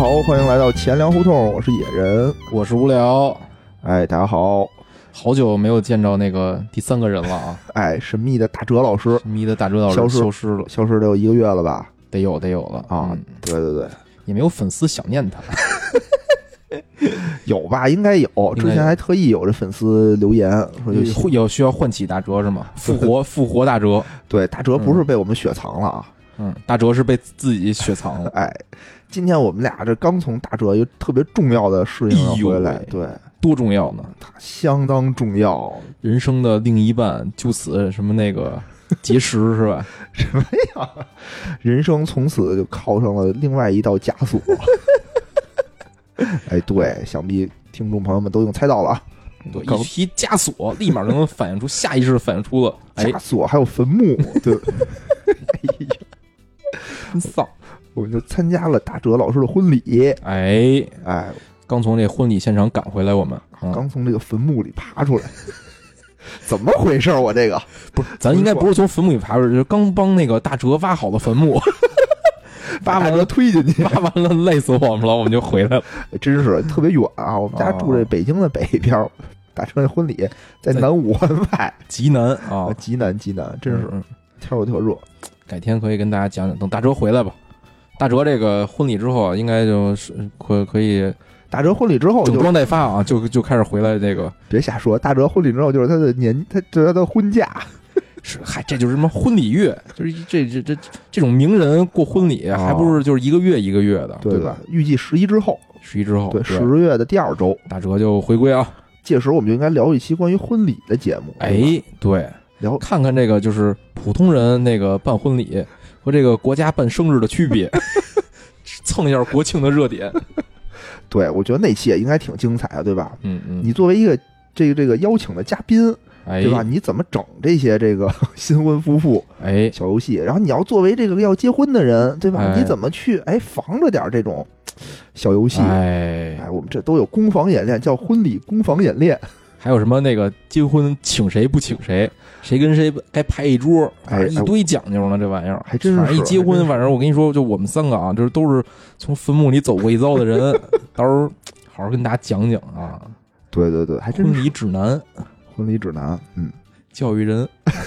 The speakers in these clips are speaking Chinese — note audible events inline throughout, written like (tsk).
好，欢迎来到钱粮胡同，我是野人。我是无聊，哎，大家好，好久没有见着那个第三个人了啊！(laughs) 哎，神秘的大哲老师神秘的大哲老师消失师消失了，消失得有一个月了吧？得有得有了啊，嗯对对对，也没有粉丝想念他。(laughs) 有吧？应该有。之前还特意有这粉丝留言说有需要唤起大哲是吗？(laughs) 复活复活大哲，对大哲不是被我们雪藏了啊。嗯，大哲是被自己雪藏了，哎，今天我们俩这刚从大哲一个特别重要的事情回来喂，对，多重要呢！它相当重要。人生的另一半就此什么那个结识是吧？什么呀？人生从此就靠上了另外一道枷锁。(laughs) 哎，对，想必听众朋友们都已经猜到了啊。对，刚一提枷锁，立马就能反映出下意识地反映出了，哎，枷锁还有坟墓，对，哎呀，真丧！我们就参加了大哲老师的婚礼。哎，哎，刚从这婚礼现场赶回来，我们嗯刚从这个坟墓里爬出来，(laughs) 怎么回事儿？我这个不是，咱应该不是从坟墓里爬出来，就是刚帮那个大哲挖好的坟墓，挖 (laughs) 把大哲完了，推进去，(laughs) 挖完了，累死我们了，我们就回来了。真是特别远啊！我们家哦住在北京的北边儿，大哲的婚礼在在南五环外，极南啊，极南极南，真是嗯天儿又特热。改天可以跟大家讲讲，等大哲回来吧。大哲这个婚礼之后啊，应该就是可可以大哲婚礼之后整装待发啊，就就开始回来这个别瞎说，大哲婚礼之后就是他的年，他他的婚假，(laughs) 是嗨，这就是什么婚礼月，就是这这这这种名人过婚礼，哦还不是就是一个月一个月的，对吧？？预计十一之后，十一之后，对，对十月的第二周，大哲就回归啊。届时我们就应该聊一期关于婚礼的节目。哎，对，聊看看这个就是普通人那个办婚礼和这个国家办生日的区别，(laughs) 蹭一下国庆的热点。对，我觉得那期也应该挺精彩的，对吧？嗯嗯，你作为一个这个这个邀请的嘉宾，哎对吧？你怎么整这些这个 (laughs) 新婚夫妇哎，小游戏？然后你要作为这个要结婚的人，对吧？哎你怎么去哎防着点这种小游戏？哎，哎，我们这都有攻防演练，叫婚礼攻防演练。还有什么那个结婚请谁不请谁，谁跟谁该排一桌，哎一堆讲究呢，这玩意儿还真是一结婚，反正我跟你说，就我们三个啊，就是都是从坟墓里走过一遭的人，(laughs) 到时候好好跟大家讲讲啊，对对对，还真是婚礼指南，婚礼指南。嗯，教育人。(laughs)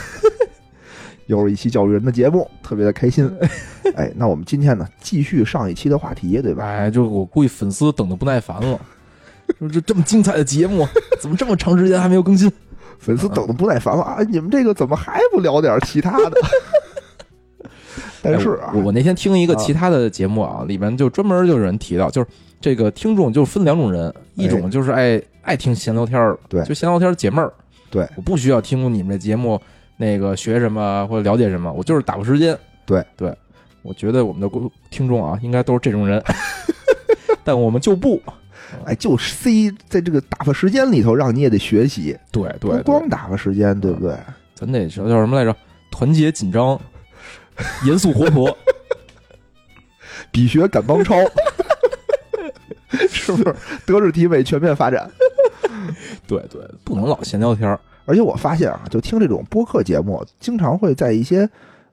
又是一期教育人的节目，特别的开心。(laughs) 哎，那我们今天呢，继续上一期的话题，对吧？哎，就我估计粉丝等的不耐烦了，说这这么精彩的节目，怎么这么长时间还没有更新？粉丝等的不耐烦了啊！你们这个怎么还不聊点其他的？(laughs) 但是啊哎，我我那天听一个啊其他的节目啊，里面就专门就有人提到，就是这个听众就分两种人，一种就是爱爱听闲聊天儿，对就闲聊天解闷儿，对我不需要听你们这节目那个学什么或者了解什么，我就是打发时间。对对，我觉得我们的观听众啊，应该都是这种人，(laughs) 但我们就不，哎，就 C 在这个打发时间里头，让你也得学习，对对不对，光打发时间，对不对？咱得叫叫什么来着？团结紧张，(laughs) 严肃活泼。(laughs) 比学赶帮超，(laughs) 是不是？德智体美全面发展。对对，不能老闲聊天儿。而且我发现啊，就听这种播客节目，经常会在一些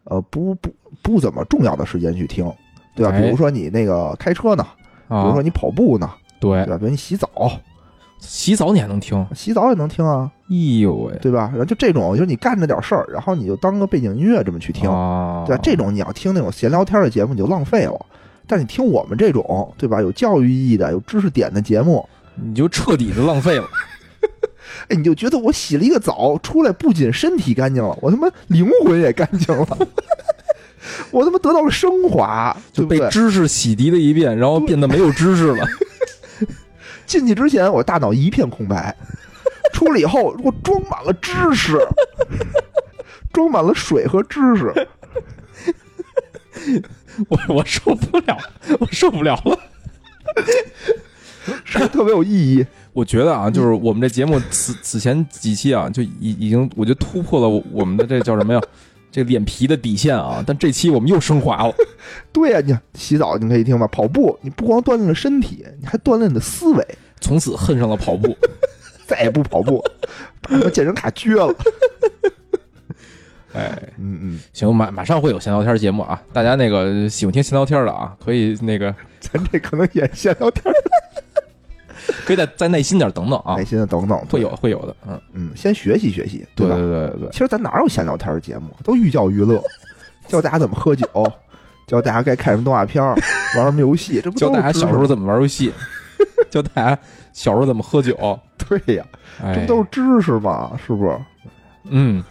呃不不不怎么重要的时间去听，对吧？哎比如说你那个开车呢，比如啊说，你跑步呢，对对，吧？比如你洗澡，洗澡你还能听？洗澡也能听啊，哎呦喂，对吧？然后就这种，就是你干着点事儿，然后你就当个背景音乐这么去听，啊，对吧？这种你要听那种闲聊天的节目，你就浪费了。但是你听我们这种，对吧？有教育意义的、有知识点的节目，你就彻底的浪费了。(laughs) 哎，你就觉得我洗了一个澡出来，不仅身体干净了，我他妈灵魂也干净了，(laughs) 我他妈得到了升华，对就被对？知识洗涤了一遍，然后变得没有知识了。(laughs) 进去之前我大脑一片空白，出来以后我装满了知识，装满了水和知识。我我受不了，我受不了了。是不是特别有意义。(laughs) 我觉得啊，就是我们这节目此此前几期啊，就已已经我觉得突破了我我们的这叫什么呀？这脸皮的底线啊！但这期我们又升华了。(laughs) 对呀、你看洗澡你可以听吧，跑步你不光锻炼了身体，你还锻炼你的思维。从此恨上了跑步。(laughs) 再也不跑步，(laughs) 把健身卡撅了。哎，嗯嗯，行，马马上会有闲聊天节目啊，大家那个喜欢听闲聊天的啊，可以那个咱这可能也闲聊天儿，(laughs) 可以再再耐心点等等啊耐，心的等等，会有会有的，嗯，嗯，先学习学习，对吧？对对对对，其实咱哪有闲聊天儿节目，都寓教于乐，教大家怎么喝酒，(laughs) 教大家该看什么动画片儿，玩什么游戏，这不教大家小时候怎么玩游戏，(laughs) 教大家小时候怎么喝酒，对呀，哎，这不都是知识吗？是不是？嗯，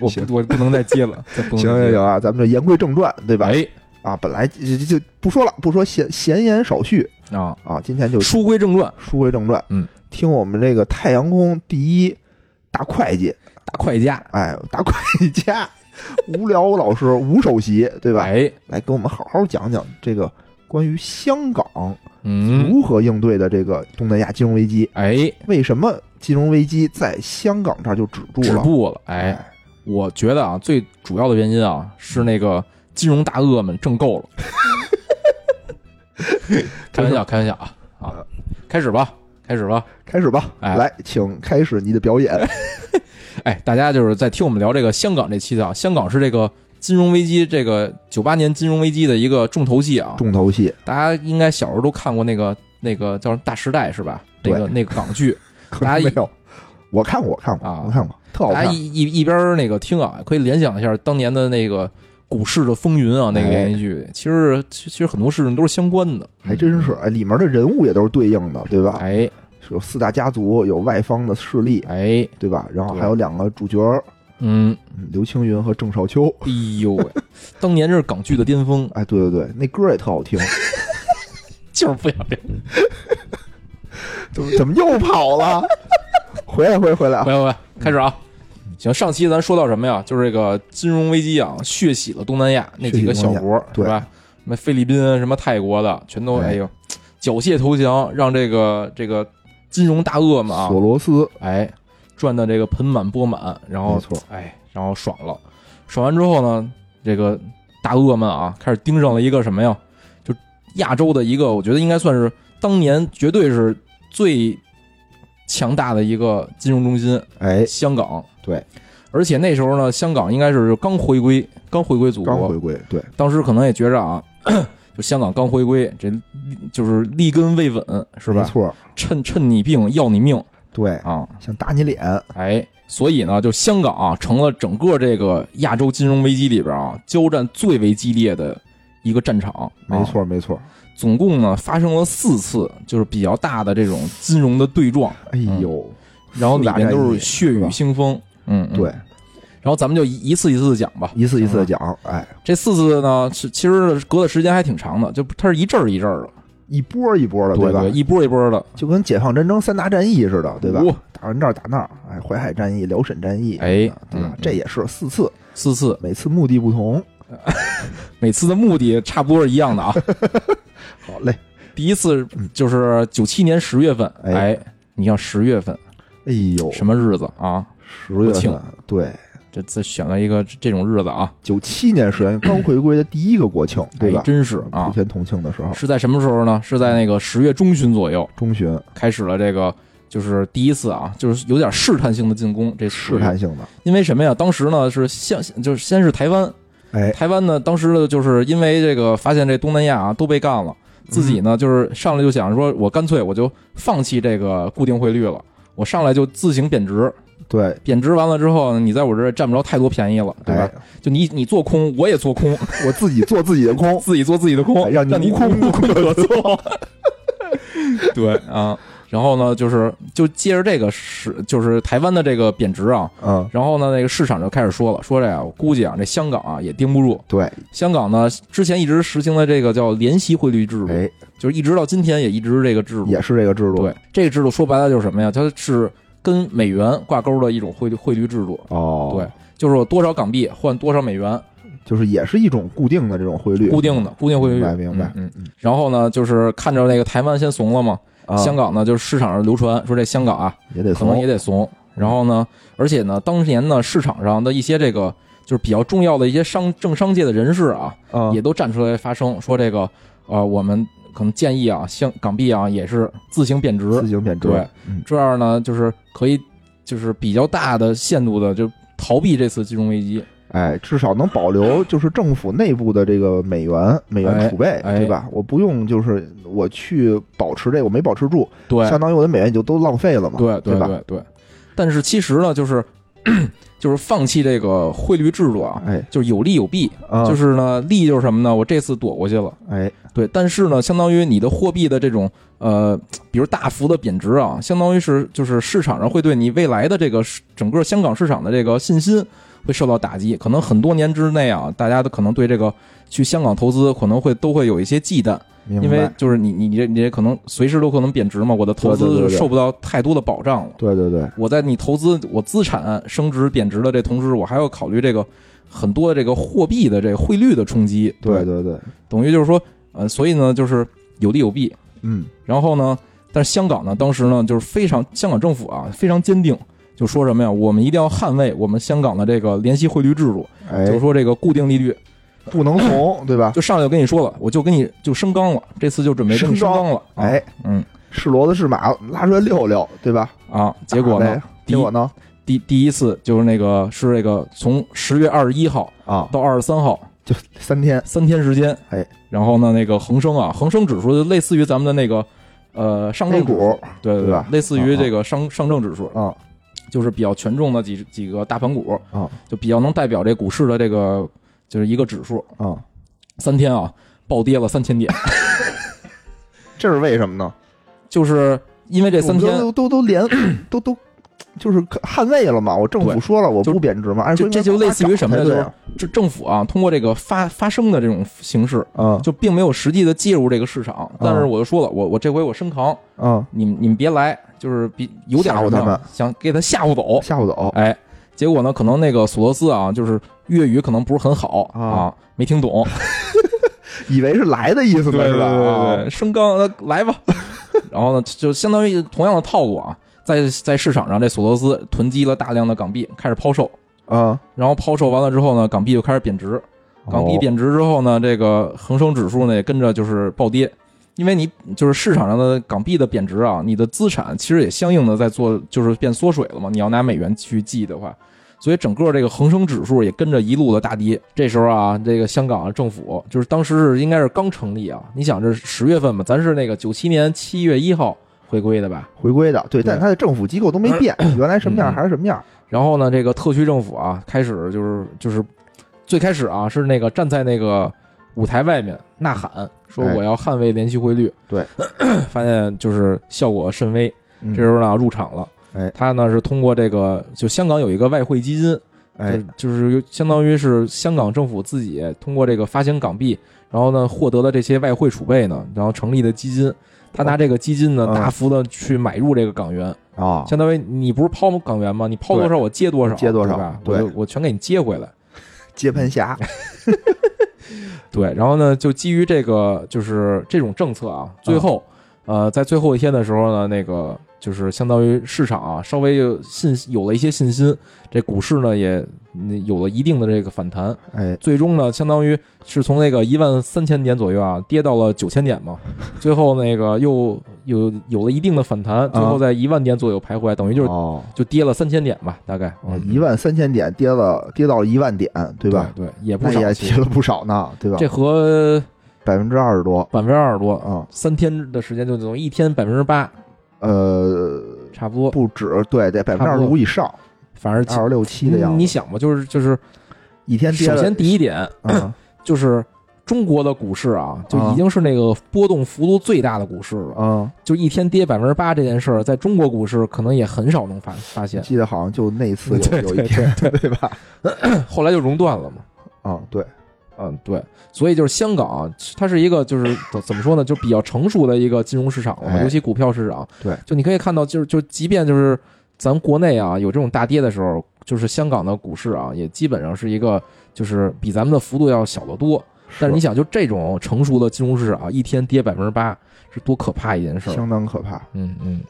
我不我不能再接了，行行行啊，咱们这言归正传，对吧？哎啊，本来就不说了，不说闲闲言少叙啊，啊，今天就书归正传，书归正传，嗯，听我们这个太阳宫第一大会计，大会家，哎，大会家无聊老师吴首席，对吧？哎，来给我们好好讲讲这个关于香港嗯，如何应对的这个东南亚金融危机，哎，为什么金融危机在香港这儿就止住了？止步了，哎，我觉得啊，最主要的原因啊，是那个金融大鳄们挣够了。(laughs) 开玩笑，开玩笑啊啊！开始吧，开始吧。开始吧，哎来，请开始你的表演。(laughs) 哎，大家就是在听我们聊这个香港这期的啊，香港是这个金融危机，这个九八年金融危机的一个重头戏啊。重头戏，大家应该小时候都看过那个那个叫什么《大时代》是吧？那个那个港剧，(laughs) 可大家没有，我看过，我看过，啊我看过，特好看。大家一一一边儿那个听啊，可以联想一下当年的那个股市的风云啊，那个哎连续剧，其实其其实很多事情都是相关的，还真是，哎，里面的人物也都是对应的，对吧？哎有四大家族，有外方的势力，哎，对吧？然后还有两个主角，嗯，嗯刘青云和郑少秋。哎呦喂，当年这是港剧的巅峰，哎，对对对，那歌也特好听。(laughs) 就是不想变。(laughs) 怎么怎么又跑了？(laughs) 回来回来回来啊！回来回来，开始啊！行，上期咱说到什么呀？就是这个金融危机啊，血洗了东南亚那几个小国，对是吧？什么菲律宾、什么泰国的，全都哎哎呦，缴械投降，让这个这个金融大鳄们啊，索罗斯，哎，赚的这个盆满钵满，然后哎，然后爽了，爽完之后呢，这个大鳄们啊，开始盯上了一个什么呀？就亚洲的一个，我觉得应该算是当年绝对是最强大的一个金融中心哎，香港。对，而且那时候呢，香港应该是刚回归，刚回归祖国，刚回归，对，当时可能也觉着啊。(clears throat) 就香港刚回归，这就是立根未稳，是吧？没错，趁趁你病要你命对，啊！想打你脸，哎，所以呢，就香港啊，成了整个这个亚洲金融危机里边啊，交战最为激烈的一个战场。没啊，错没错。总共呢发生了四次，就是比较大的这种金融的对撞，哎呦，然后里面都是血雨腥风。嗯，嗯对，然后咱们就一一次一次的讲吧。一次一次的讲，哎，这四次呢，是其实隔的时间还挺长的，就它是一阵儿一阵儿的，一波一波的，吧对吧，？一波一波的。就跟解放战争三大战役似的，对吧哇？打完这儿打那儿，哎，淮海战役、辽沈战役，哎对吧嗯？这也是四次，四次，每次目的不同。(laughs) 每次的目的差不多是一样的啊。(laughs) 好嘞，第一次就是九七年十月份，哎哎，你像十月份哎呦，什么日子啊？十月份，对，这这选了一个这种日子啊，九七年十月刚回归的第一个国庆，对吧哎？真是啊普，天同庆的时候，是在什么时候呢？是在那个十月中旬左右中旬开始了这个，就是第一次啊，就是有点试探性的进攻。这试探，性的，因为什么呀？当时呢是先就是先是台湾，哎，台湾呢当时呢就是因为这个发现这东南亚啊都被干了，自己呢就是上来就想说，我干脆我就放弃这个固定汇率了。我上来就自行贬值，对，贬值完了之后，你在我这儿占不着太多便宜了，对吧？哎，就你你做空，我也做空，(laughs) 我自己做自己的空，(laughs) 自己做自己的空，哎让你你无空无空可做。(laughs) 对啊，然后呢，就是就借着这个是就是台湾的这个贬值啊，嗯，然后呢，那个市场就开始说了，说这呀，我估计啊，这香港啊也盯不住。对，香港呢，之前一直实行的这个叫联席汇率制度，哎，就是一直到今天也一直是这个制度。也是这个制度，对，这个制度说白了就是什么呀？它是跟美元挂钩的一种汇率汇率制度。哦，对，就是我多少港币换多少美元，就是也是一种固定的这种汇率，固定的固定汇率。明白明白嗯。嗯然后呢，就是看着那个台湾先怂了嘛，啊。香港呢就是市场上流传说这香港啊也得可能也得怂。然后呢，而且呢，当年呢市场上的一些这个就是比较重要的一些商政商界的人士啊，啊，也都站出来发声说这个呃我们可能建议啊，香港币啊也是自行贬值。自，行贬值，对嗯，这样呢就是可以就是比较大的限度的就逃避这次金融危机。哎，至少能保留 (laughs) 就是政府内部的这个美元美元储备，哎对吧？我不用就是我去保持这个，我没保持住，对，相当于我的美元就都浪费了嘛，对对吧？对对。但是其实呢，就是 (clears throat) 就是放弃这个汇率制度啊，哎就是有利有弊。啊，就是呢，利就是什么呢？我这次躲过去了。哎对，但是呢，相当于你的货币的这种呃，比如大幅的贬值啊，相当于是就是市场上会对你未来的这个整个香港市场的这个信心会受到打击，可能很多年之内啊，大家都可能对这个去香港投资可能会都会有一些忌惮，因为，就是你你你这你这可能随时都可能贬值嘛，我的投资受不到太多的保障了。对对对，我在你投资我资产升值贬值的这同时，我还要考虑这个很多这个货币的这个汇率的冲击，对对对，等于就是说，呃，所以呢，就是有利有弊。嗯然后呢，但是香港呢，当时呢，就是非常香港政府啊非常坚定，就说什么呀，我们一定要捍卫我们香港的这个联系汇率制度，哎。就是，说这个固定利率，不能怂，(coughs) 对吧？就上来就跟你说了，我就跟你就升纲了，这次就准备跟你升纲了。啊，哎，嗯。是骡子是马，拉出来溜溜，对吧？啊，结果呢？结果呢？第第一次就是那个是这个从十月二十一号啊，到二十三号就三天，三天时间，哎，然后呢，那个恒生啊，恒生指数就类似于咱们的那个呃上证股。对对对吧？类似于这个上上证指数，啊就是比较权重的几几个大盘股，啊就比较能代表这股市的这个就是一个指数。啊，三天啊，暴跌了三千点，(laughs) 这是为什么呢？就是因为这三天，都都都连都都就是捍卫了嘛。我政府说了，我就不贬值嘛。按说这就类似于什么呀？就政府啊，通过这个发发声的这种形式，啊就并没有实际的介入这个市场。但是我就说了，我我这回我升扛，啊，你们你们别来，就是比有点什么呀吓唬他们想给他吓唬走。吓唬走哎，结果呢，可能那个索罗斯啊，就是粤语可能不是很好啊啊，没听懂，(laughs) 以为是来的意思呢，是吧？对对，升纲呃来吧。然后呢，就相当于同样的套路啊，在在市场上，这索罗斯囤积了大量的港币，开始抛售。啊，然后抛售完了之后呢，港币就开始贬值。港币哦贬值之后呢，这个恒生指数呢也跟着就是暴跌，因为你就是市场上的港币的贬值啊，你的资产其实也相应的在做就是变缩水了嘛。你要拿美元去计的话，所以整个这个恒生指数也跟着一路的大跌。这时候啊，这个香港政府就是当时是应该是刚成立啊，你想这十月份嘛，咱是那个九七年七月一号回归的吧？回归的，对，对但它的政府机构都没变，原来什么样嗯还是什么样。然后呢，这个特区政府啊，开始就是就是最开始啊是那个站在那个舞台外面呐喊，说哎我要捍卫联系汇率。对，(clears throat) 发现就是效果甚微。嗯这时候呢入场了，哎他呢是通过这个就香港有一个外汇基金，哎就就是相当于是香港政府自己通过这个发行港币，然后呢获得了这些外汇储备呢，然后成立的基金。他拿这个基金呢，嗯大幅的去买入这个港元，啊，相当于你不是抛港元吗？你抛多少我接多少，接多少对吧？对我我全给你接回来。(laughs) 接盘侠，(laughs) 对，然后呢，就基于这个就是这种政策啊，最后、呃，在最后一天的时候呢，那个就是相当于市场啊稍微有信有了一些信心，这股市呢也嗯有了一定的这个反弹，哎，最终呢，相当于是从那个一万三千点左右啊跌到了九千点嘛，(laughs) 最后那个又有有了一定的反弹，最后在一万点左右徘徊，等于就是哦，就跌了三千点吧，大概。哦，一万三千点跌了，跌到了一万点，对吧？对，对也不少，也跌了不少呢，对吧？这和百分之二十多。百分之二十多，啊，三天的时间就等于一天百分之八，呃，差不多。不止，对，得百分之二十五以上，反正二十六七的样子。你想吧，就是就是，一天跌，首先第一点嗯，(clears throat) 就是中国的股市啊，就啊已经是那个波动幅度最大的股市了。嗯，就一天跌百分之八这件事儿，在中国股市可能也很少能发发现。记得好像就那次有有一天，(laughs) 对吧？后来就熔断了嘛。啊，对，嗯，对，所以就是香港啊，它是一个就是怎 (coughs) 怎么说呢，就比较成熟的一个金融市场了尤其股票市场。对，就你可以看到，就是就即便就是咱国内啊有这种大跌的时候，就是香港的股市啊也基本上是一个就是比咱们的幅度要小得多。但是你想，就这种成熟的金融市场，一天跌百分之八，是多可怕一件事儿。相当可怕。嗯嗯，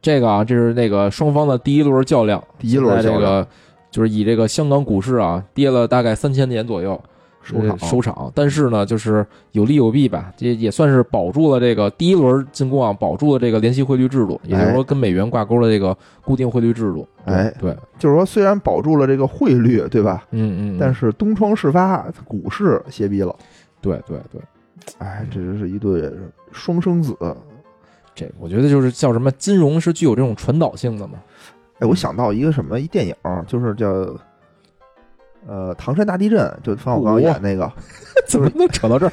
这个啊，这是那个双方的第一轮较量，第一轮较量这个就是以这个香港股市啊跌了大概三千点左右，收场呃收场。但是呢，就是有利有弊吧，这也算是保住了这个第一轮进攻啊，保住了这个联系汇率制度，也就是说跟美元挂钩的这个固定汇率制度。哎对，就是说虽然保住了这个汇率，对吧？嗯嗯，但是东窗事发，股市歇逼了。对对对，哎，这是一对双生子。这我觉得就是叫什么，金融是具有这种传导性的嘛。哎，我想到一个什么一电影，就是叫呃唐山大地震，就冯小刚演那个，(laughs) 怎么能扯到这儿？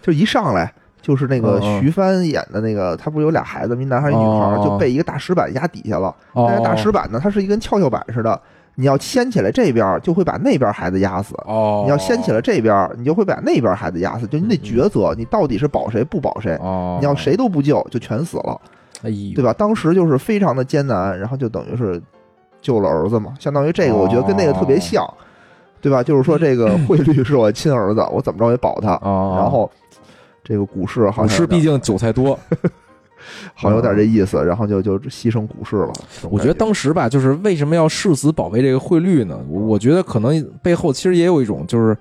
就一上来就是那个徐帆演的那个，他不是有俩孩子，一男孩一女孩，哦就被一个大石板压底下了。那个大石板呢，它是一根跷跷板似的，你要掀起来这边，就会把那边孩子压死。哦，你要掀起来这边，你就会把那边孩子压死。就你得抉择，你到底是保谁不保谁。哦，你要谁都不救，就全死了，哎，对吧？当时就是非常的艰难，然后就等于是救了儿子嘛，相当于这个，我觉得跟那个特别像，对吧？就是说这个 (laughs) 汇率是我亲儿子，我怎么着也保他。哦，然后这个股市好股像有点市毕竟韭菜多，(laughs) 好像有点这意思，然后就就牺牲股市了。这种我觉得感当时吧，就是为什么要誓死保卫这个汇率呢？我我觉得可能背后其实也有一种，就是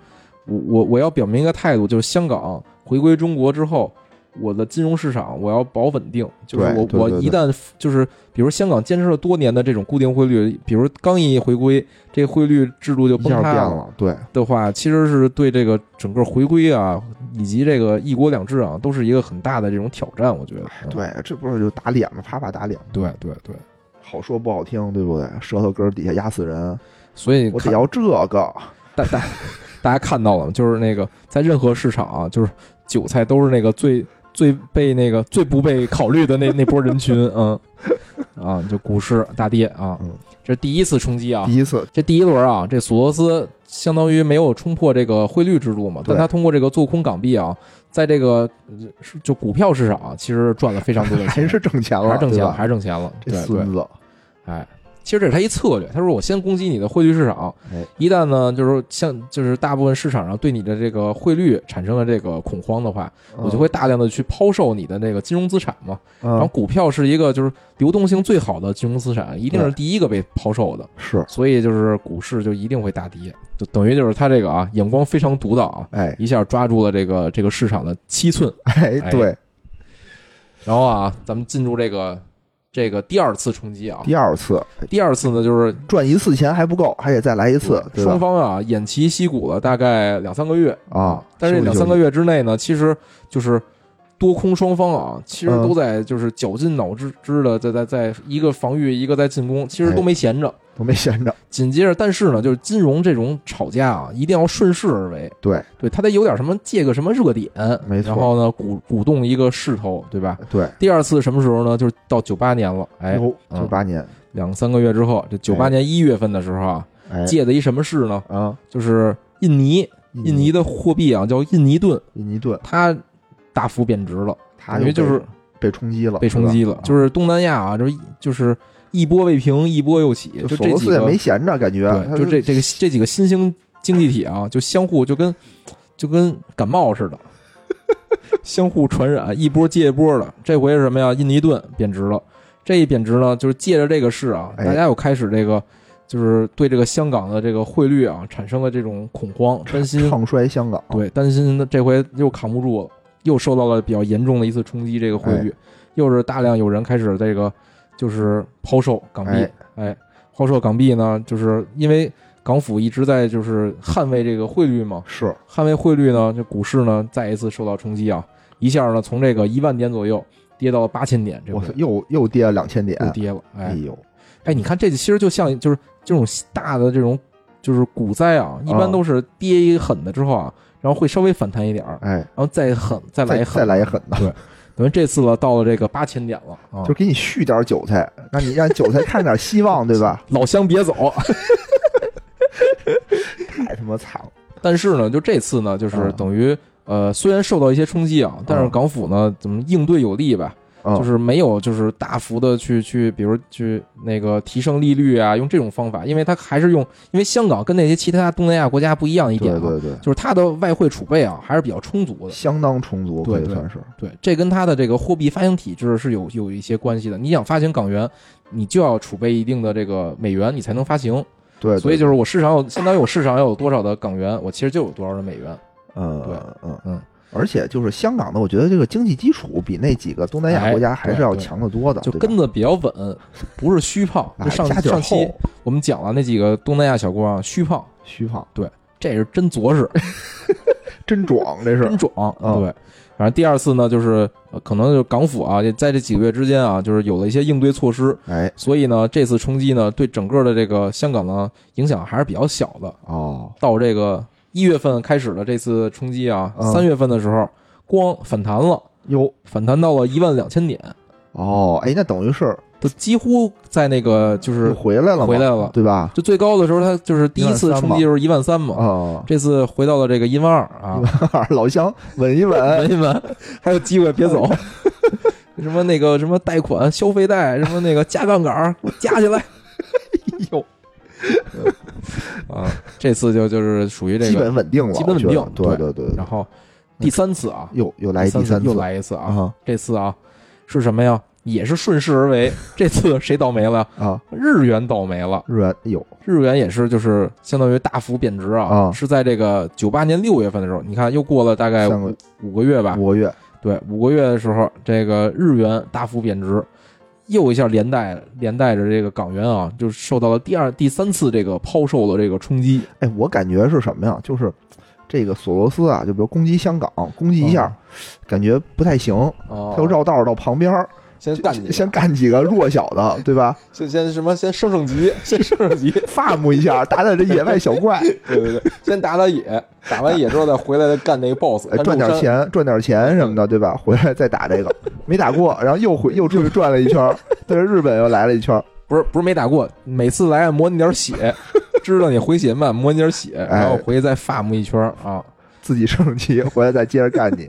我我我要表明一个态度，就是香港回归中国之后，我的金融市场我要保稳定，就是我我一旦就是比如香港坚持了多年的这种固定汇率，比如刚一回归，这汇率制度就崩塌了变了，对，的话，其实是对这个整个回归啊，以及这个一国两制啊，都是一个很大的这种挑战。我觉得，嗯对，这不是就打脸吗？啪啪打脸，对对对，好说不好听，对不对？舌头根儿底下压死人，所以我得要这个。(laughs) 大大大家看到了吗？就是那个在任何市场啊，就是韭菜都是那个最最被那个最不被考虑的那 (laughs) 那波人群，嗯。啊，就股市大跌啊。嗯，这是第一次冲击啊。第，一次，这第一轮啊，这索罗斯相当于没有冲破这个汇率制度嘛，但他通过这个做空港币啊，在这个就股票市场啊，其实赚了非常多的钱，还是挣钱了，还是挣钱了，还是挣钱了，孙，子，哎。其实这是他一策略，他说我先攻击你的汇率市场，哎。一旦呢，就是说像就是大部分市场上对你的这个汇率产生了这个恐慌的话，我就会大量的去抛售你的那个金融资产嘛。然后嗯，股票是一个就是流动性最好的金融资产，一定是第一个被抛售的，是，所以就是股市就一定会大跌，就等于就是他这个啊眼光非常独到啊，哎。一下抓住了这个这个市场的七寸。哎，对，然后啊，咱们进入这个这个第二次冲击啊，第二次。第二次呢就是赚一次钱还不够，还得再来一次，双方啊偃旗息鼓了大概两三个月。啊，但是这两三个，月之内呢，其实就是多空双方啊，其实嗯。都在就是绞尽脑汁汁的在在在一个防御一个在进攻，其实都没闲着。都没闲着，紧接着，但是呢，就是金融这种吵架啊，一定要顺势而为，对。对，他得有点什么借个什么热点，没错。然后呢鼓鼓动一个势头，对吧？对，第二次什么时候呢？就是到九八年了，哎，九八年，两三个月之后，这九八年一月份的时候啊，哎，借的一什么事呢？啊，就是印尼，印尼的货币啊叫印尼盾，印尼盾，它大幅贬值了，它等于就是被冲击了，被冲击了，就是是东南亚啊，就是就是一波未平，一波又起，就这几个没闲着，感觉，对，就这这个这几个新兴经济体啊，就相互就跟就跟感冒似的，(laughs) 相互传染，一波接一波的。这回是什么呀？印尼盾贬值了，这一贬值呢，就是借着这个事啊，哎大家又开始这个。就是对这个香港的这个汇率啊，产生了这种恐慌，担心抗衰香港，对，担心这回又扛不住了，又受到了比较严重的一次冲击。这个汇率，又是大量有人开始这个就是抛售港币，哎。哎，抛售港币呢，就是因为港府一直在就是捍卫这个汇率嘛，是。捍卫汇率呢，这股市呢再一次受到冲击啊，一下呢从这个一万点左右跌到了八千点，这回我操，又又跌了两千点。又，跌了，哎。哎呦，哎，你看这其实就像就是这种大的这种就是股灾啊，一般都是跌一狠的之后啊，然后会稍微反弹一点儿，哎，然后再狠再来一狠，再再来一狠的，对等于这次了到了这个八千点了啊就，给你续点韭菜，让你让韭菜看点希望，对吧？(laughs) 老乡别走。(laughs) 太他妈惨了，但是呢，就这次呢，就是嗯等于呃，虽然受到一些冲击啊，但是嗯港府呢怎么应对有力吧？嗯就是没有就是大幅的去去，比如去那个提升利率啊，用这种方法，因为它还是用，因为香港跟那些其他东南亚国家不一样一点啊，对对对，就是它的外汇储备啊还是比较充足的。相当充足，对对可以算是，对，这跟它的这个货币发行体制是有有一些关系的。你想发行港元，你就要储备一定的这个美元，你才能发行。对，所以就是我市场有，相当于我市场要有多少的港元，我其实就有多少的美元。嗯，对嗯嗯，而且就是香港的，我觉得这个经济基础比那几个东南亚国家还是要强得多的，就跟的比较稳，不是虚胖。上上期我们讲了那几个东南亚小国啊，虚胖，虚胖，对这是真着实，(laughs) 真壮，这是 (laughs) 真壮。嗯对，反正第二次呢，就是呃可能就港府啊，也在这几个月之间啊，就是有了一些应对措施，哎所以呢，这次冲击呢，对整个的这个香港呢影响还是比较小的。哦，到这个一月份开始的这次冲击啊，嗯三月份的时候，光反弹了，哟反弹到了一万两千点，哦，哎，那等于是都几乎在那个就就是回来了，回来了对吧？就最高的时候，它就是第一次冲击就是一万三嘛，啊，这次回到了这个一万二啊，老乡稳一稳，(laughs) 稳一稳，还有机会别走。(laughs) 什么那个什么贷款、消费贷，什么那个加杠杆，加起来 (laughs) 哟，(laughs) 啊！这次就就是属于这个基，本稳定了，基本稳定对对对，然后第三次啊，又又来第三三次又来一次啊！啊这次啊是什么呀？也是顺势而为。这次谁倒霉了？(laughs) 啊，日元倒霉了。日元有日元也是就是相当于大幅贬值啊，啊是在这个九八年六月份的时候，你看又过了大概五五个月吧，五个月，对，五个月的时候，这个日元大幅贬值，又一下连带连带着这个港元啊，就受到了第二、第三次这个抛售的这个冲击。哎，我感觉是什么呀？就是这个索罗斯啊，就比如攻击香港，攻击一下，感觉不太行，哦他又绕道到旁边儿，先干几个先干几个弱小的，对吧？(laughs) 先先什么先升升级，先升升级，发木一下，打打这野外小怪，对对对，先打打野，打完野之后再回来再干那个 (laughs) BOSS，哎赚点。钱，赚点钱什么的，对吧？回来再打这个，没打过，然后又回又出去转了一圈儿，对日本又来了一圈儿，(laughs) 不是不是没打过，每次来磨你点血，知道你回血慢，磨你点血，哎然后回去再发木一圈儿啊。自己升级，回来再接着干你。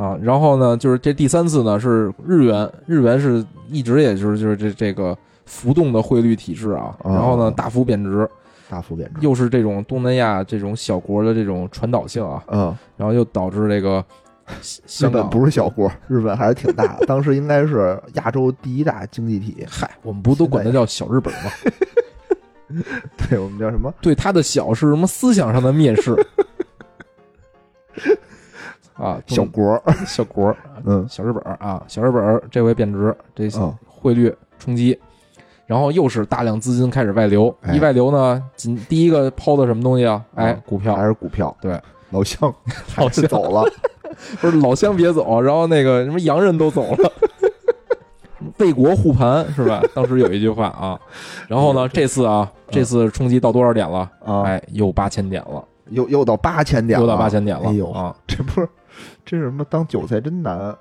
啊，然后呢，就是这第三次呢是日元，日元是一直也就是就是这这个浮动的汇率体制啊，哦然后呢大幅贬值，大幅贬值，又是这种东南亚这种小国的这种传导性啊，嗯，然后又导致这个 (laughs) 日香港本不是小国，日本还是挺大的，当时应该是亚洲第一大经济体。嗨，我们不都管它叫小日本吗？(laughs) 对我们叫什么？对它的小是什么思想上的蔑视 (laughs) 啊，小国。(laughs) 小国，嗯小日本啊，小日本这回贬值，这嗯汇率冲击，然后又是大量资金开始外流，哎一外流呢，仅第一个抛的什么东西啊？哎嗯，股票还，是股票？对，老乡 (laughs) 老乡还是走了。(laughs) 不是老乡别走，然后那个什么洋人都走了。为国护盘是吧？当时有一句话啊，然后呢，这次啊，这次冲击到多少点了？啊，哎，又八千点了，又又到八千点了，又到八千点了哎呦，啊！这不是这是什么？当韭菜真难。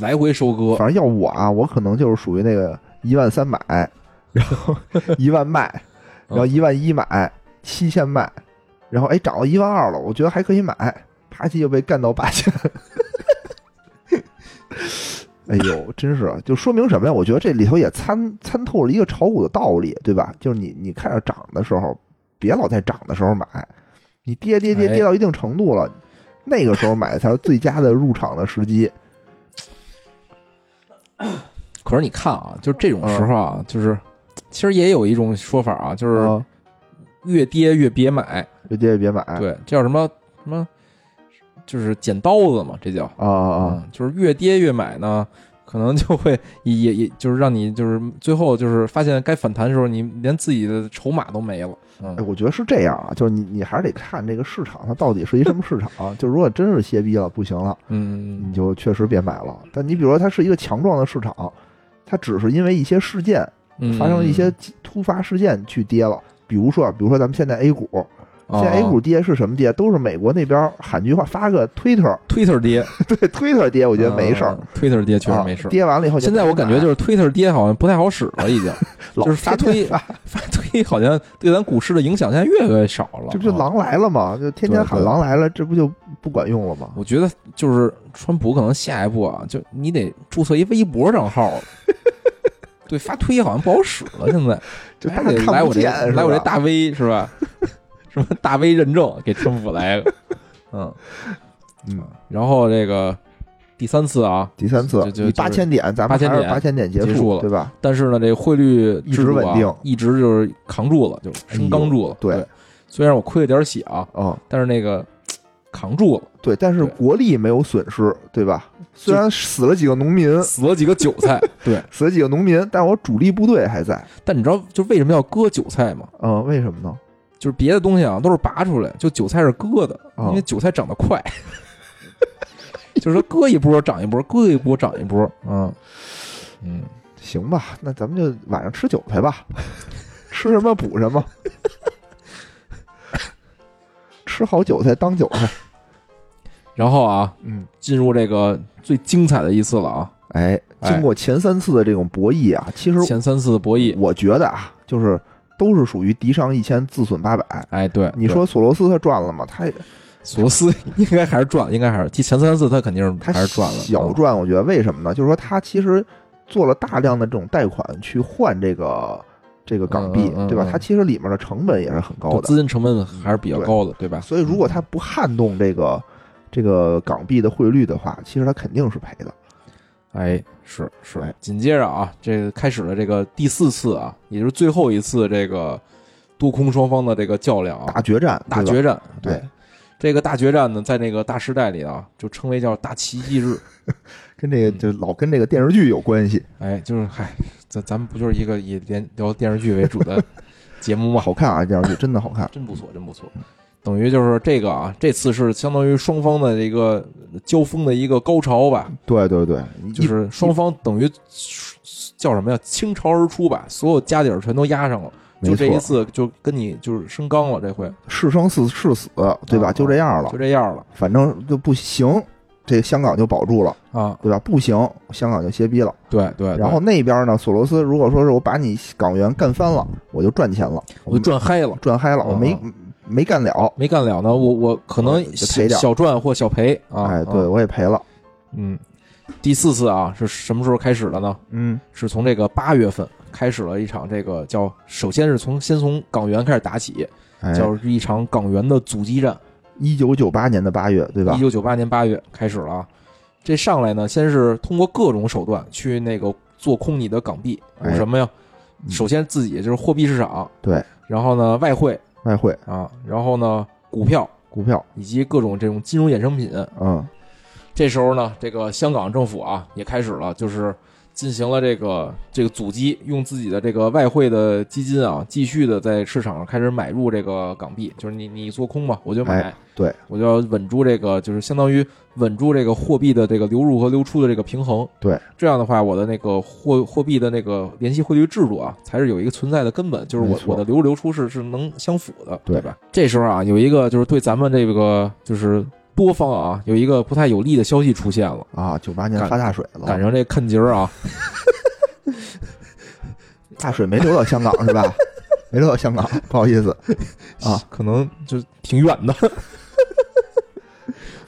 来回收割，反正要我啊，我可能就是属于那个一万三买，然后一万卖，然后一万一买，七千卖，然后哎涨到一万二了，我觉得还可以买，啪叽又被干到八千。(laughs) 哎呦，真是，就说明什么呀？我觉得这里头也参参透了一个炒股的道理，对吧？就是你你看着涨的时候，别老在涨的时候买，你跌跌跌哎跌到一定程度了，那个时候买才是最佳的入场的时机。(coughs) 可是你看啊，就这种时候啊，就是其实也有一种说法啊，就是啊，越跌越别买，越跌越别买。对，这叫什么什么，就是捡刀子嘛，这叫啊啊啊！嗯，就是越跌越买呢，可能就会也也也就是让你就是最后就是发现该反弹的时候，你连自己的筹码都没了。哎，嗯，我觉得是这样啊，就是你你还是得看这个市场它到底是一什么市场。就如果真是歇逼了，不行了，嗯你就确实别买了。但你比如说它是一个强壮的市场，它只是因为一些事件嗯，发生了一些突发事件去跌了。比如说，比如说咱们现在 A 股，哦现在 A 股跌是什么跌？都是美国那边喊句话，发个推特，(laughs) Twitter 跌，对推特跌，我觉得没事儿。嗯，Twitter 跌确实没事啊。跌完了以后，现在我感觉就是是 Twitter 跌好像不太好使了，已经 (laughs) 老就是发推发发推，好像对咱股市的影响现在越来越少了。啊这不就狼来了吗？就天天喊狼来了，这不就不管用了吗？我觉得就是川普可能下一步啊，就你得注册一微博账号。对，发推好像不好使了，现在 (laughs) 就大家看得来我这来我这大 V 是吧？什么大 V 认证给政府来个，(laughs) 嗯嗯然后这个第三次啊，第三次就八千点，咱们8000点八千点结结束了对吧？但是呢，这个汇率一直稳定一直就是扛住了，就升刚住了。对，虽然我亏了点血啊，嗯，但是那个 (tsk) 扛住了，对，但是国力没有损失，对吧？虽然死了几个农民，死了几个韭菜。(laughs) 对，死了几个农民，但我主力部队还在。但你知道就为什么要割韭菜吗？嗯，为什么呢？就是别的东西啊都是拔出来，就韭菜是割的，哦因为韭菜长得快。(laughs) 就是说割一波长一波，割一波长一波。嗯嗯，行吧，那咱们就晚上吃韭菜吧，吃什么补什么，吃好韭菜当韭菜。(laughs) 然后啊，嗯，进入这个最精彩的一次了啊！哎，哎经过前三次的这种博弈啊，其实前三次的博弈，我觉得啊，就是都是属于敌伤一千，自损八百。哎，对，你说索罗斯他赚了吗？他索罗斯 (laughs) 应该还是赚，应该还是第前三次他肯定是他还是赚了，嗯小赚，我觉得为什么呢？就是说他其实做了大量的这种贷款去换这个这个港币，对吧？他其实里面的成本也是很高的。资金成本还是比较高的，对吧？所以如果他不撼动这个这个港币的汇率的话，其实他肯定是赔的。哎，是是哎，紧接着啊，这个开始了这个第四次啊，也就是最后一次这个多空双方的这个较量啊，大决战，大决战。对哎，这个大决战呢，在那个大时代里啊，就称为叫大奇迹日。(laughs) 跟这个就老跟这个电视剧有关系，哎，就是嗨，咱咱们不就是一个以连聊电视剧为主的 (laughs) 节目吗？好看啊！电视剧真的好看。真不错，真不错。等于就是这个啊，这次是相当于双方的一个交锋的一个高潮吧，对对对，就是双方等于叫什么呀？倾巢而出吧，所有家底儿全都压上了。就这一，次就跟你就是升刚了，这回是生是是死，对吧？啊就这样了就，这样了反正就不行，这香港就保住了，啊！对吧？不行，香港就歇逼了。对对，对然后那边呢，索罗斯如果说是我把你港元干翻了，我就赚钱了，我就赚嗨了，赚嗨了，我没啊没干了，没干了呢，我我可能小赚或小赔啊。哎，对啊我也赔了，嗯，第四次啊是什么时候开始的呢？嗯，是从这个八月份开始了一场这个叫，首先是从先从港元开始打起，哎，叫一场港元的阻击战。一九九八年的八月，对吧一？九九八年八月开始了啊，这上来呢，先是通过各种手段去那个做空你的港币，有哎什么呀？嗯首先自己就是货币市场，对，然后呢外汇外汇、啊，然后呢股票股票，以及各种这种金融衍生品。嗯，这时候呢，这个香港政府啊也开始了，就是进行了这个这个阻击，用自己的这个外汇的基金啊，继续的在市场上开始买入这个港币，就是你你做空嘛，我就买，哎对我就要稳住这个，就是相当于稳住这个货币的这个流入和流出的这个平衡。对，这样的话，我的那个货货币的那个联系汇率制度啊，才是有一个存在的根本，就是我我的流入流出是是能相符的，对吧？这时候啊，有一个就是对咱们这个就是多方啊，有一个不太有利的消息出现了。啊，九八年发大水了，赶上这看节儿啊，(laughs) 大水没流到香港是吧？(laughs) 没流到香港，不好意思，啊，(laughs) 可能就挺远的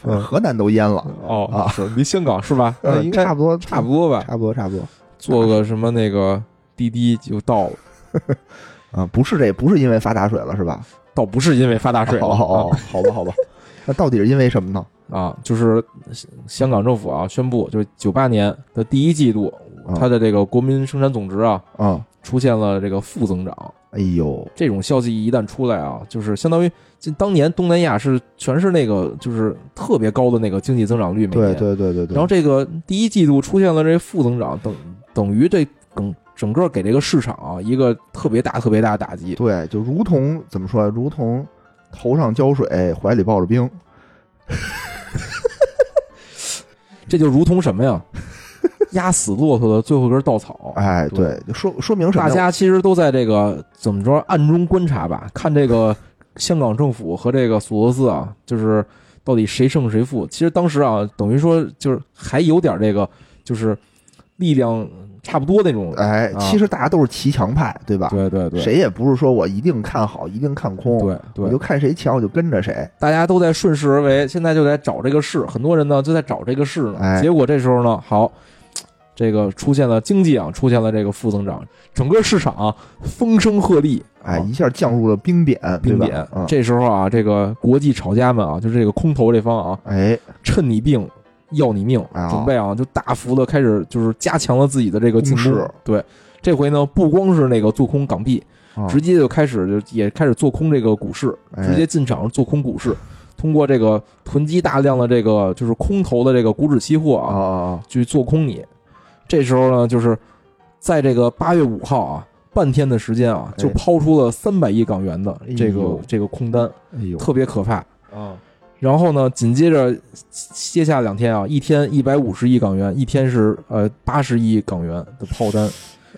嗯河南都淹了，哦啊离香港是吧？那嗯，应该差不多，差不多吧，差不多，差不多。坐个什么那个滴滴就到了，啊，不是这，不是因为发大水了是吧？倒不是因为发大水了哦哦，哦好吧，好吧。那到底是因为什么呢？啊，就是香港政府啊宣布，就是九八年的第一季度，啊它的这个国民生产总值啊啊，出现了这个负增长。哎呦，这种消息一旦出来啊，就是相当于就当年东南亚是全是那个就是特别高的那个经济增长率，每对年。对对对对。然后这个第一季度出现了这负增长，等等于这整整个给这个市场啊一个特别大特别大的打击。对，就如同怎么说，如同头上浇水，怀里抱着冰。(laughs) 这就如同什么呀？(laughs) 压死骆驼的最后一根稻草。哎，对对，说说明什么大？家其实都在这个怎么着暗中观察吧，看这个香港政府和这个索罗斯啊，就是到底谁胜谁负。其实当时啊，等于说就是还有点这个就是力量差不多那种。哎，啊其实大家都是骑墙派，对吧？对对对，谁也不是说我一定看好，一定看空，对对我就，看谁强，我就跟着谁。大家都在顺势而为，现在就在找这个势，很多人呢就在找这个势呢。哎结果这时候呢，好，这个出现了经济啊，出现了这个负增长，整个市场啊风声鹤唳，哎，啊一下降入了冰点，冰点。嗯，这时候啊，这个国际炒家们啊，就是这个空头这方啊，哎，趁你病要你命，啊准备啊就大幅的开始就是加强了自己的这个进攻。对，这回呢不光是那个做空港币，啊直接就开始就也开始做空这个股市，哎直接进场做空股市，通过这个囤积大量的这个就是空头的这个股指期货啊！去做空你。这时候呢，就是在这个八月五号啊，半天的时间啊，就哎抛出了三百亿港元的这个、哎这个空单，哎，特别可怕。啊然后呢，紧接着接下两天啊，一天一百五十亿港元，一天是呃八十亿港元的抛单，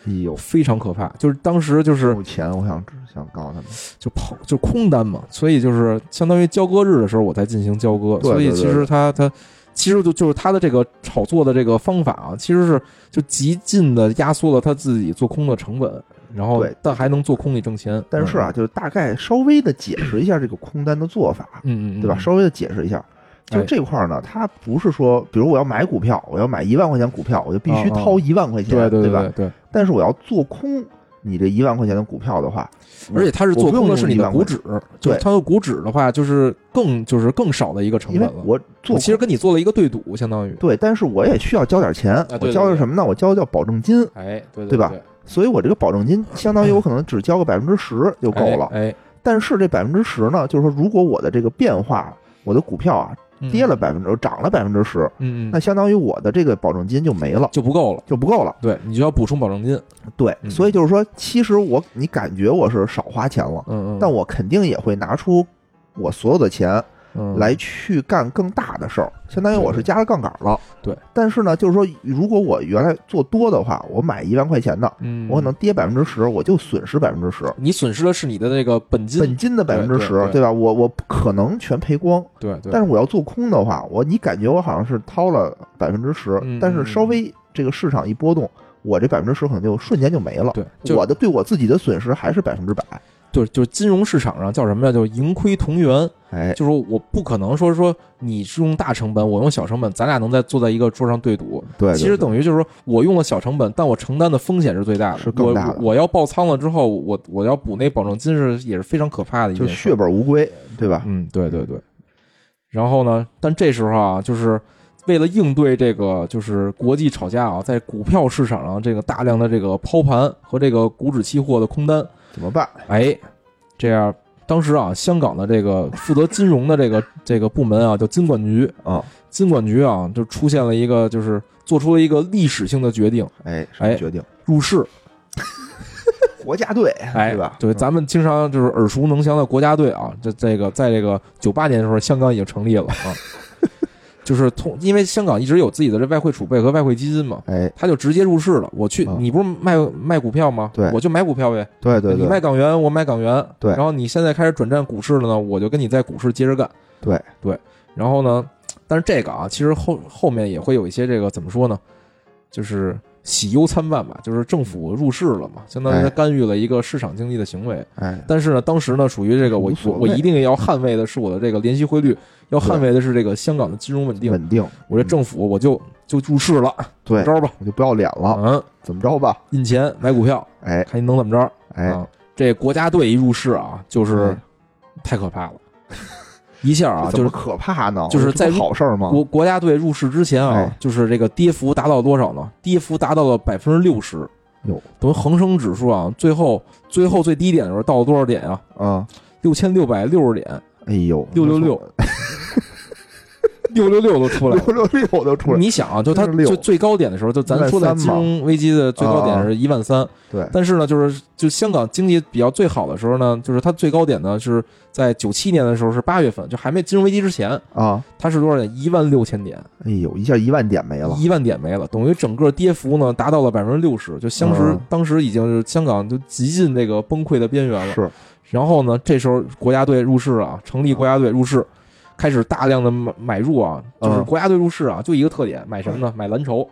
哎呦，非常可怕。就是当时就是有钱，我想想告诉他们，就抛就空单嘛，所以就是相当于交割日的时候我才进行交割，对所以其实他他其实就就是他的这个炒作的这个方法啊，其实是就极尽的压缩了他自己做空的成本，然后对但还能做空里挣钱。但是啊，就是大概稍微的解释一下这个空单的做法，嗯，嗯嗯，对吧？稍微的解释一下，就哎这块儿呢，它不是说，比如我要买股票，我要买一万块钱股票，我就必须啊啊掏一万块钱，对对吧对？对，但是我要做空你这一万块钱的股票的话，而且它是做空的是你的股指，指，就是它的股指的话，就是更就是更少的一个成因为本了。我做其实跟你做了一个对赌，相当于。对，但是我也需要交点钱，啊对对我交的什么呢？我交的叫保证金，哎，对对吧对，所以我这个保证金相当于我 (laughs) 可能只交个百分之十就够了。哎，但是这百分之十呢，就是说如果我的这个变化，我的股票啊嗯跌了，百分之涨了百分之十，嗯嗯，那相当于我的这个保证金就没了，就不够了。就不够了。对你就要补充保证金。对，嗯所以就是说，其实我你感觉我是少花钱了，嗯嗯，但我肯定也会拿出我所有的钱嗯来去干更大的事儿，相当于我是加了杠杆了。对，但是呢，就是说，如果我原来做多的话，我买一万块钱的，嗯，我可能跌百分之十，我就损失百分之十，你损失的是你的那个本金。本金的百分之十，对对对对吧？我我不可能全赔光，对对，但是我要做空的话，我你感觉我好像是掏了百分之十嗯，但是稍微这个市场一波动，我这百分之十可能就瞬间就没了。对，就我的对我自己的损失还是百分之百。就就是金融市场上叫什么呀？就是盈亏同源。哎，就是说我不可能说说你是用大成本，我用小成本，咱俩能在坐在一个桌上对赌。对，其实等于就是说我用了小成本，但我承担的风险是最大的，是更大的我我要爆仓了之后，我我要补那保证金是也是非常可怕的一就件事。血本无归，对吧？嗯，对对对。然后呢，但这时候啊，就是为了应对这个就是国际吵架啊，在股票市场上这个大量的这个抛盘和这个股指期货的空单，怎么办？哎，这样当时啊，香港的这个负责金融的这个这个部门啊，叫金管局，啊，金管局啊，就出现了一个就是做出了一个历史性的决定，哎，什么哎决定？入市。(laughs) 国家队，哎，对吧？对，咱们经常就是耳熟能详的国家队啊，这这个在这个九八年的时候，香港已经成立了啊。就是通，因为香港一直有自己的这外汇储备和外汇基金嘛，哎，他就直接入市了。我去，啊你不是卖卖股票吗？对我就买股票呗。你对对你卖港元，我买港元。对然后你现在开始转战股市了呢，我就跟你在股市接着干。对对。然后呢，但是这个啊，其实后后面也会有一些这个怎么说呢，就是喜忧参半吧，就是政府入市了嘛，相当于哎他干预了一个市场经济的行为。哎，但是呢，当时呢，属于这个我我我一定要捍卫的是我的这个联系汇率，要捍卫的是这个香港的金融稳定。稳定。我这政府我就就入市了，对怎么着吧？我就不要脸了，嗯，怎么着吧？印钱买股票，哎看你能怎么着。哎，啊，这国家队一入市啊，就是嗯太可怕了，一下啊，就是可怕呢？就是在好事儿吗？国国家队入市之前啊哎，就是这个跌幅达到多少呢？跌幅达到了百分之六十，哟等于恒生指数啊，最后最后最低点的时候到了多少点啊？啊，六千六百六十点，哎呦，六六六，六六六都出来了。六六六都出来，你想啊，就它就最高点的时候，就咱说的金融危机的最高点是一万三，对，但是呢，就是就香港经济比较最好的时候呢，就是它最高点呢是在九七年的时候是八月份，就还没金融危机之前，啊，它是多少点？一万六千点，哎呦，一下一万点没了，一万点没了，等于整个跌幅呢达到了百分之六十，就当时、嗯。当时已经是香港就极近这个崩溃的边缘了。是，然后呢，这时候国家队入市啊，成立国家队入市。开始大量的买买入啊，就是嗯国家队入市啊，就一个特点，买什么呢？买蓝筹。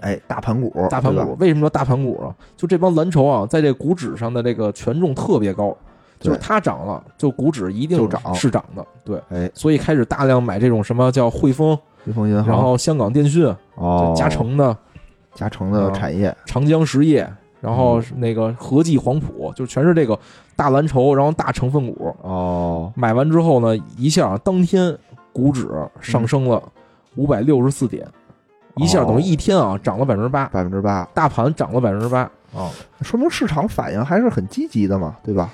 哎，大盘股，大盘对吧？股为什么叫大盘股啊？就这帮蓝筹啊，在这股指上的这个权重特别高，就是它涨了，就股指一定就涨。是涨的，对，哎，所以开始大量买这种什么叫汇丰，汇丰银行，然后香港电讯、哦，嘉诚的、嘉诚的产业，长江实业，然后嗯那个合记黄埔，就全是这个大蓝筹，然后大成分股。哦，买完之后呢，一下当天股指上升了五百六十四点，一下等于一天啊涨了百分之八，百分之八，大盘涨了百分之八啊。说明市场反应还是很积极的嘛，对吧？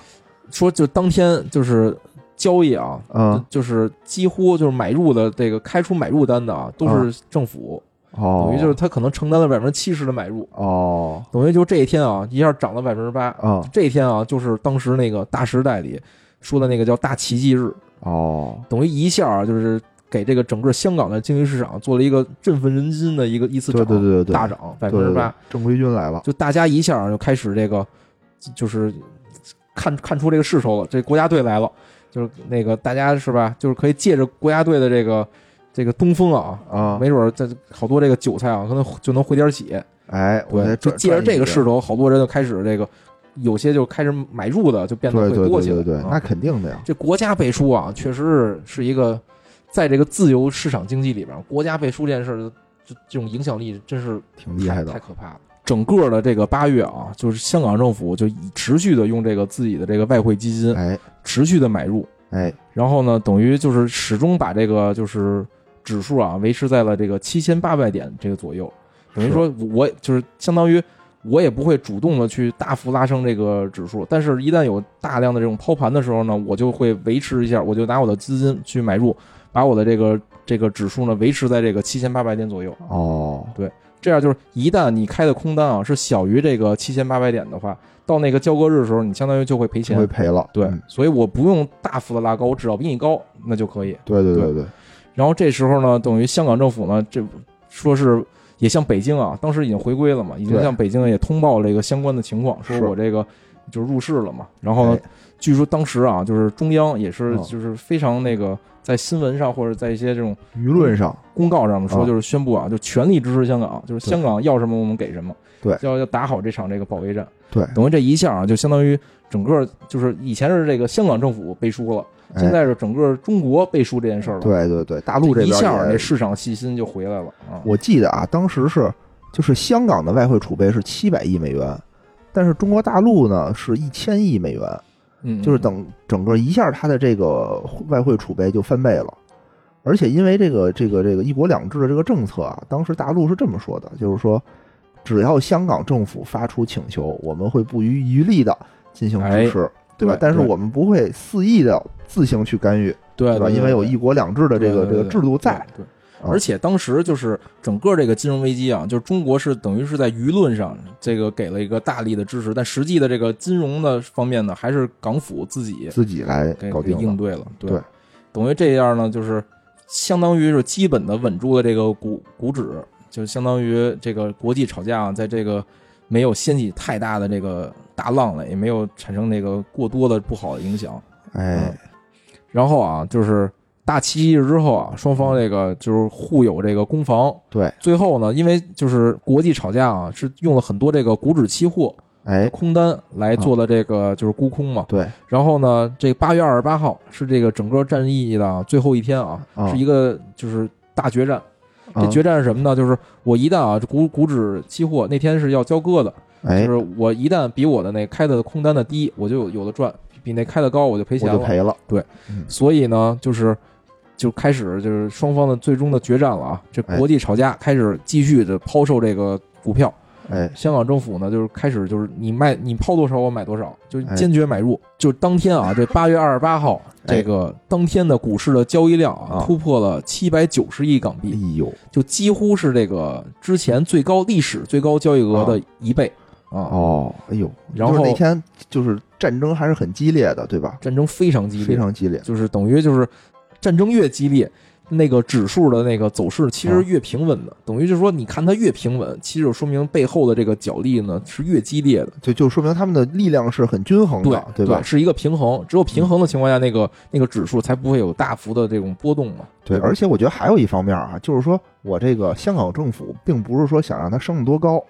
说就当天就是交易啊，嗯，就是几乎就是买入的这个开出买入单的啊，都是政府，哦，等于就是他可能承担了百分之七十的买入，哦，等于就这一天啊一下涨了百分之八，啊，这一天啊就是当时那个大时代里说的那个叫大奇迹日，哦，等于一下啊就是给这个整个香港的经济市场做了一个振奋人心的一个一次涨，对对对对，大涨百分之八。正规军来了，就大家一下就开始这个，就是看看出这个势头了，这国家队来了，就是那个大家是吧？就是可以借着国家队的这个这个东风啊，啊，没准儿这好多这个韭菜啊，可能就能回点血。哎，我对，就借着这个势头，好多人就开始这个，有些就开始买入的，就变得会多起来。对对对，啊。那肯定的呀，这国家背书啊，确实是是一个在这个自由市场经济里边，国家背书这件事儿，就这种影响力真是挺厉害的。太，可怕了。整个的这个八月啊，就是香港政府就持续的用这个自己的这个外汇基金哎。持续的买入，哎，然后呢，等于就是始终把这个就是指数啊维持在了这个七千八百点这个左右，等于说我就是。相当于我也不会主动的去大幅拉升这个指数，但是一旦有大量的这种抛盘的时候呢，我就会维持一下，我就拿我的资金去买入，把我的这个这个指数呢维持在这个七千八百点左右。哦，对这样就是一旦你开的空单啊是小于这个七千八百点的话，到那个交割日的时候，你相当于就会赔钱。会。赔了，对，嗯。所以我不用大幅的拉高，我只要比你高，那就可以。对对对对。对，然后这时候呢，等于香港政府呢，这说是也向北京啊，当时已经回归了嘛，已经向北京也通报了这个相关的情况，说我这个就是入世了嘛。然后呢，哎。据说当时啊，就是中央也是哦就是非常那个在新闻上或者在一些这种舆论上，公告上面说，啊。就是宣布啊，就全力支持香港，就是香港要什么我们给什么，对。要要打好这场这个保卫战。对，等于这一下啊，就相当于整个就是以前是这个香港政府背书了，哎现在是整个中国背书这件事儿了。对对对，大陆这一下那市场信心就回来了啊。我记得啊，当时是就是香港的外汇储备是七百亿美元，但是中国大陆呢是一千亿美元，嗯，就是等整个一下它的这个外汇储备就翻倍了。而且因为这个这个这个一国两制的这个政策啊，当时大陆是这么说的，就是说，只要香港政府发出请求，我们会不遗余力的进行支持，对吧但是我们不会肆意的自行去干预，对吧，因为有一国两制的这个这个制度在，对。而且当时就是整个这个金融危机啊，就是中国是等于是在舆论上这个给了一个大力的支持，但实际的这个金融的方面呢，还是港府自己自己来搞定。应对了。对，对等于这样呢，就是相当于是基本的稳住了这个股股指，就相当于这个国际吵架啊，在这个没有掀起太大的这个大浪来，也没有产生那个过多的不好的影响。哎，然后啊，就是大七夕日之后啊，双方这个就是互有这个攻防。对，最后呢，因为就是国际吵架啊，是用了很多这个股指期货哎，空单来做的这个就是沽空嘛。对，然后呢，这八月二十八号是这个整个战役的最后一天啊，啊是一个就是大决战。这啊决战是什么呢？就是我一旦啊，股股指期货那天是要交割的，哎就，是我一旦比我的那开的空单的低，我就有有的赚；比那开的高，我就赔我钱了。就赔了。所以呢，就是就开始就是双方的最终的决战了啊！这哎国际吵架开始继续的抛售这个股票，哎，香港政府呢就是开始就是你卖你抛多少我买多少，就哎坚决买入。就当天啊，这八月二十八号，哎这个当天的股市的交易量啊啊突破了七百九十亿港币哎币，呦，就几乎是这个之前最高历史最高交易额的一倍啊！哦，哎呦，然后那天就是战争还是很激烈的，对吧？战争非常激烈，非常激烈。就是等于就是战争越激烈，那个指数的那个走势其实越平稳的。等于就是说，你看它越平稳，其实就说明背后的这个角力呢是越激烈的。就就说明他们的力量是很均衡的，对吧？是一个平衡。只有平衡的情况下，那个那个指数才不会有大幅的这种波动嘛。对，而且我觉得还有一方面啊，就是说我这个香港政府并不是说想让它升得多高，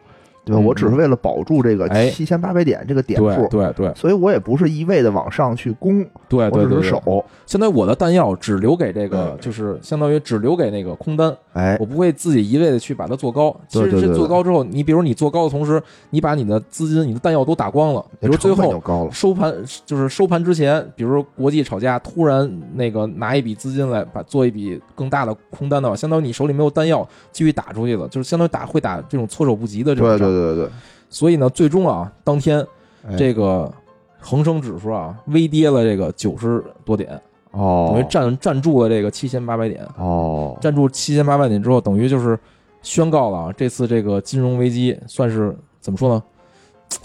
对吧？嗯我只是为了保住这个哎七千八百点这个点对数，对对所以我也不是一味的往上去攻，我对对对，对只是守。相当于我的弹药只留给这个，就是相当于只留给那个空单，哎我，不会自己一味的去把它做高。其实这做高之后，你比如你做高的同时，你把你的资金、你的弹药都打光了，比如最后，收盘就是收盘之前，比如说国际吵架，突然那个拿一笔资金来把做一笔更大的空单的话，相当于你手里没有弹药继续打出去了，就是相当于打会打这种措手不及的这种对。对对。所以呢，最终啊，当天哎。这个恒生指数啊微跌了这个九十多点，哦。等哦于站站住了这个七千八百点。哦，站住七千八百点之后，等于就是宣告了啊，这次这个金融危机算是怎么说呢？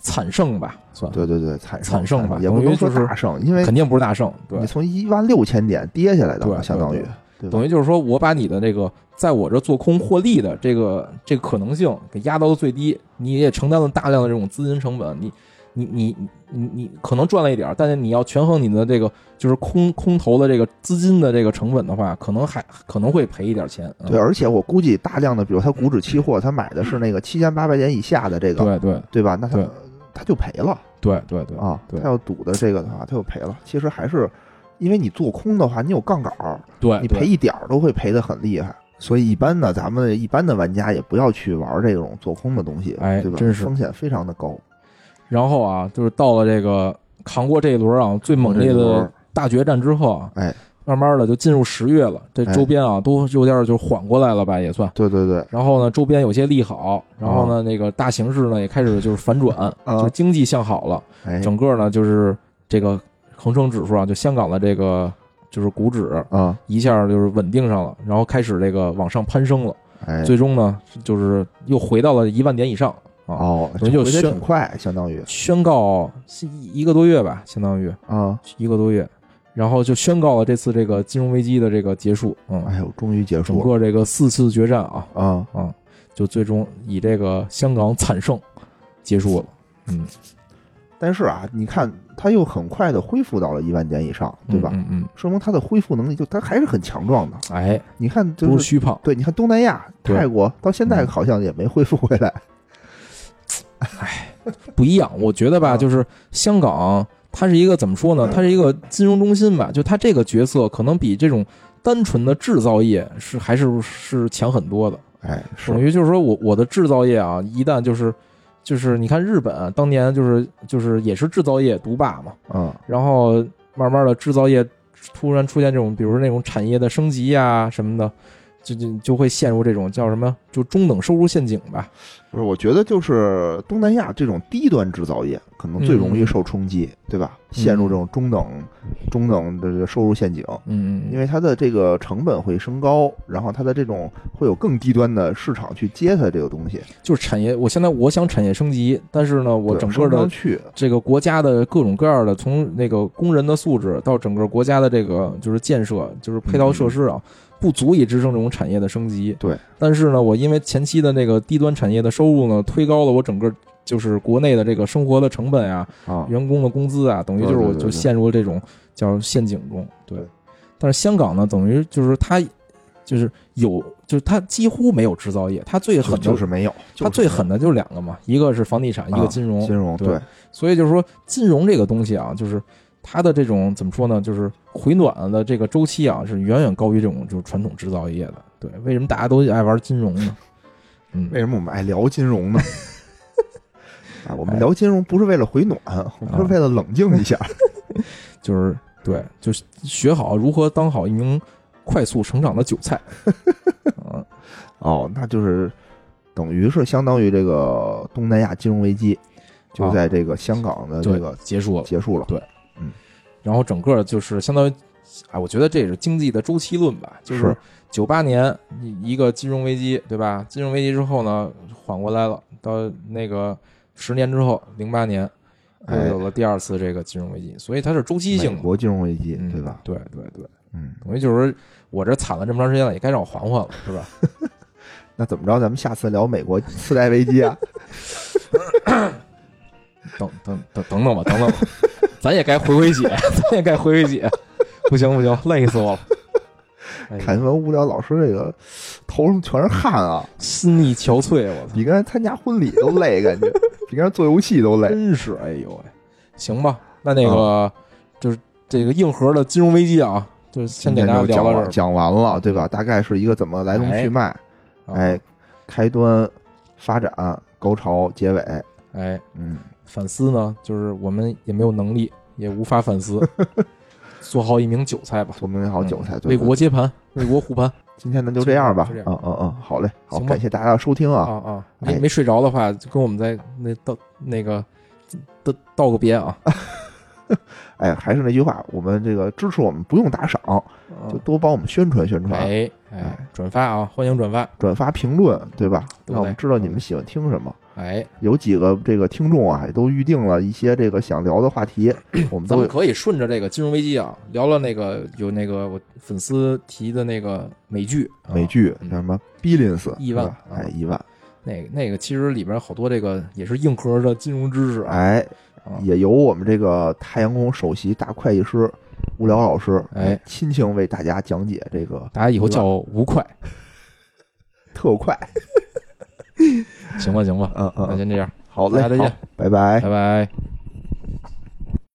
惨胜吧，算。对对对，惨惨胜吧也不能说大胜，因为肯定不是大胜，对。你，从一万六千点跌下来的相当于等于就是说我把你的这个在我这做空获利的这个这个可能性给压到了最低，你也承担了大量的这种资金成本，你你你你你可能赚了一点儿，但是你要权衡你的这个就是空空头的这个资金的这个成本的话，可能还可能会赔一点钱。嗯对，而且我估计大量的，比如他股指期货，他买的是那个七千八百点以下的这个，对对对吧？那他他就赔了对对对啊，对他要赌的这个的话，他就赔了。其实还是因为你做空的话，你有杠杆儿，对，你赔一点儿都会赔得很厉害。所以一般呢，咱们一般的玩家也不要去玩这种做空的东西，哎对吧？哎真是。风险非常的高。然后啊，就是到了这个扛过这一轮啊最猛烈的大决战之后啊，哎，慢慢的就进入十月了，这哎。周边啊都有点就缓过来了吧，也算。对对对，然后呢，周边有些利好，然后呢，那个大形势呢也开始就是反转，(laughs) 啊。就是经济向好了，哎，整个呢就是这个恒生指数啊，就香港的这个就是股指啊，一下就是稳定上了，然后开始这个往上攀升了，哎，最终呢就是又回到了一万点以上啊，哦，回得等于就宣挺快，相当于宣告一一个多月吧，相当于啊，一个多月，然后就宣告了这次这个金融危机的这个结束，嗯，哎呦，终于结束了个这个四次决战啊啊。啊，就最终以这个香港惨胜结束了，嗯，但是啊，你看，它又很快的恢复到了一万点以上，对吧？嗯嗯，说明它的恢复能力就它还是很强壮的。嗯哎，你看，不就是是虚胖，对，你看东南亚、泰国到现在嗯好像也没恢复回来。哎不一样。我觉得吧，啊就是香港，它是一个怎么说呢？它是一个金融中心吧，就它这个角色可能比这种单纯的制造业是还是是强很多的。哎，是等于就是说我我的制造业啊，一旦就是就是你看日本啊当年就是就是也是制造业独霸嘛，嗯，然后慢慢的制造业突然出现这种，比如说那种产业的升级呀、什么的，就就就会陷入这种叫什么就中等收入陷阱吧。不是，我觉得就是东南亚这种低端制造业可能最容易受冲击，对吧？陷入这种中等、中等的这个收入陷阱，嗯嗯，因为它的这个成本会升高，然后它的这种会有更低端的市场去接它这个东西。就是产业，我现在我想产业升级，但是呢，我整个的这个国家的各种各样的，从那个工人的素质到整个国家的这个就是建设，就是配套设施啊，不足以支撑这种产业的升级。对，但是呢，我因为前期的那个低端产业的收入呢，推高了我整个就是国内的这个生活的成本啊，啊，员工的工资啊，等于就是我就陷入了这种叫陷阱中。对对，但是香港呢，等于就是它就是有，就是它几乎没有制造业，它最狠的就是没有，它最狠的的就是两个嘛，一个是房地产，一个金融。金融，对对，所以就是说，金融这个东西啊，就是它的这种怎么说呢，就是回暖的这个周期啊，是远远高于这种就是传统制造业的。对，为什么大家都爱玩金融呢？嗯，为什么我们爱聊金融呢？(laughs) 啊，我们哎聊金融不是为了回暖，我们是为了冷静一下。(laughs) 就是对，就是学好如何当好一名快速成长的韭菜。嗯，(laughs) 哦，那就是等于是相当于这个东南亚金融危机就啊在这个香港的这对个结束了。结束了。然后整个就是相当于，哎，我觉得这也是经济的周期论吧，就是是九八年一一个金融危机，对吧？金融危机之后呢，缓过来了，到那个十年之后，零八年又哎有了第二次这个金融危机，所以它是周期性的，美国金融危机，嗯对吧？？对对对，嗯，等于就是说我这惨了这么长时间了，也该让我缓缓了，是吧？(laughs) 那怎么着？咱们下次聊美国次贷危机啊？(coughs) 等等等等等吧，等等吧，咱也该回回血，咱也该回回血，不行不行，累死我了。看你们无聊老师这个头上全是汗啊，心力憔悴，我操，比刚才参加婚礼都累，感觉比刚才做游戏都累。真是哎呦喂，行吧，那那个就是这个硬核的金融危机啊，就先给大家讲完聊到这儿。讲完了，对吧？大概是一个怎么来龙去脉，啊哎，开端、发展、高潮、结尾，哎，嗯，反思呢，就是我们也没有能力，也无法反思，(laughs) 做好一名韭菜吧，做明好韭菜，嗯为国接盘，为国护盘今天咱就这样吧嗯嗯嗯，好嘞，好，感谢大家的收听啊啊，啊！没哎没睡着的话，就跟我们在那道那个道道个别啊，(laughs) 哎，还是那句话，我们这个支持我们不用打赏，就多帮我们宣传宣传，哎哎，转发啊，欢迎转发，转发评论，对吧？让我们知道你们喜欢听什么。哎，有几个这个听众啊，也都预定了一些这个想聊的话题，我们咱们可以顺着这个金融危机啊，聊聊那个有那个我粉丝提的那个美剧，啊美剧什么 Billions 亿万哎，亿万，那个那个其实里边好多这个也是硬核的金融知识啊，哎，啊也由我们这个太阳宫首席大会计师吴聊老师，哎，亲情为大家讲解这个大家以后叫我吴快，特快，(laughs) 行吧行吧，嗯嗯，那先这样，好嘞，大家再见。好，拜拜。拜。拜。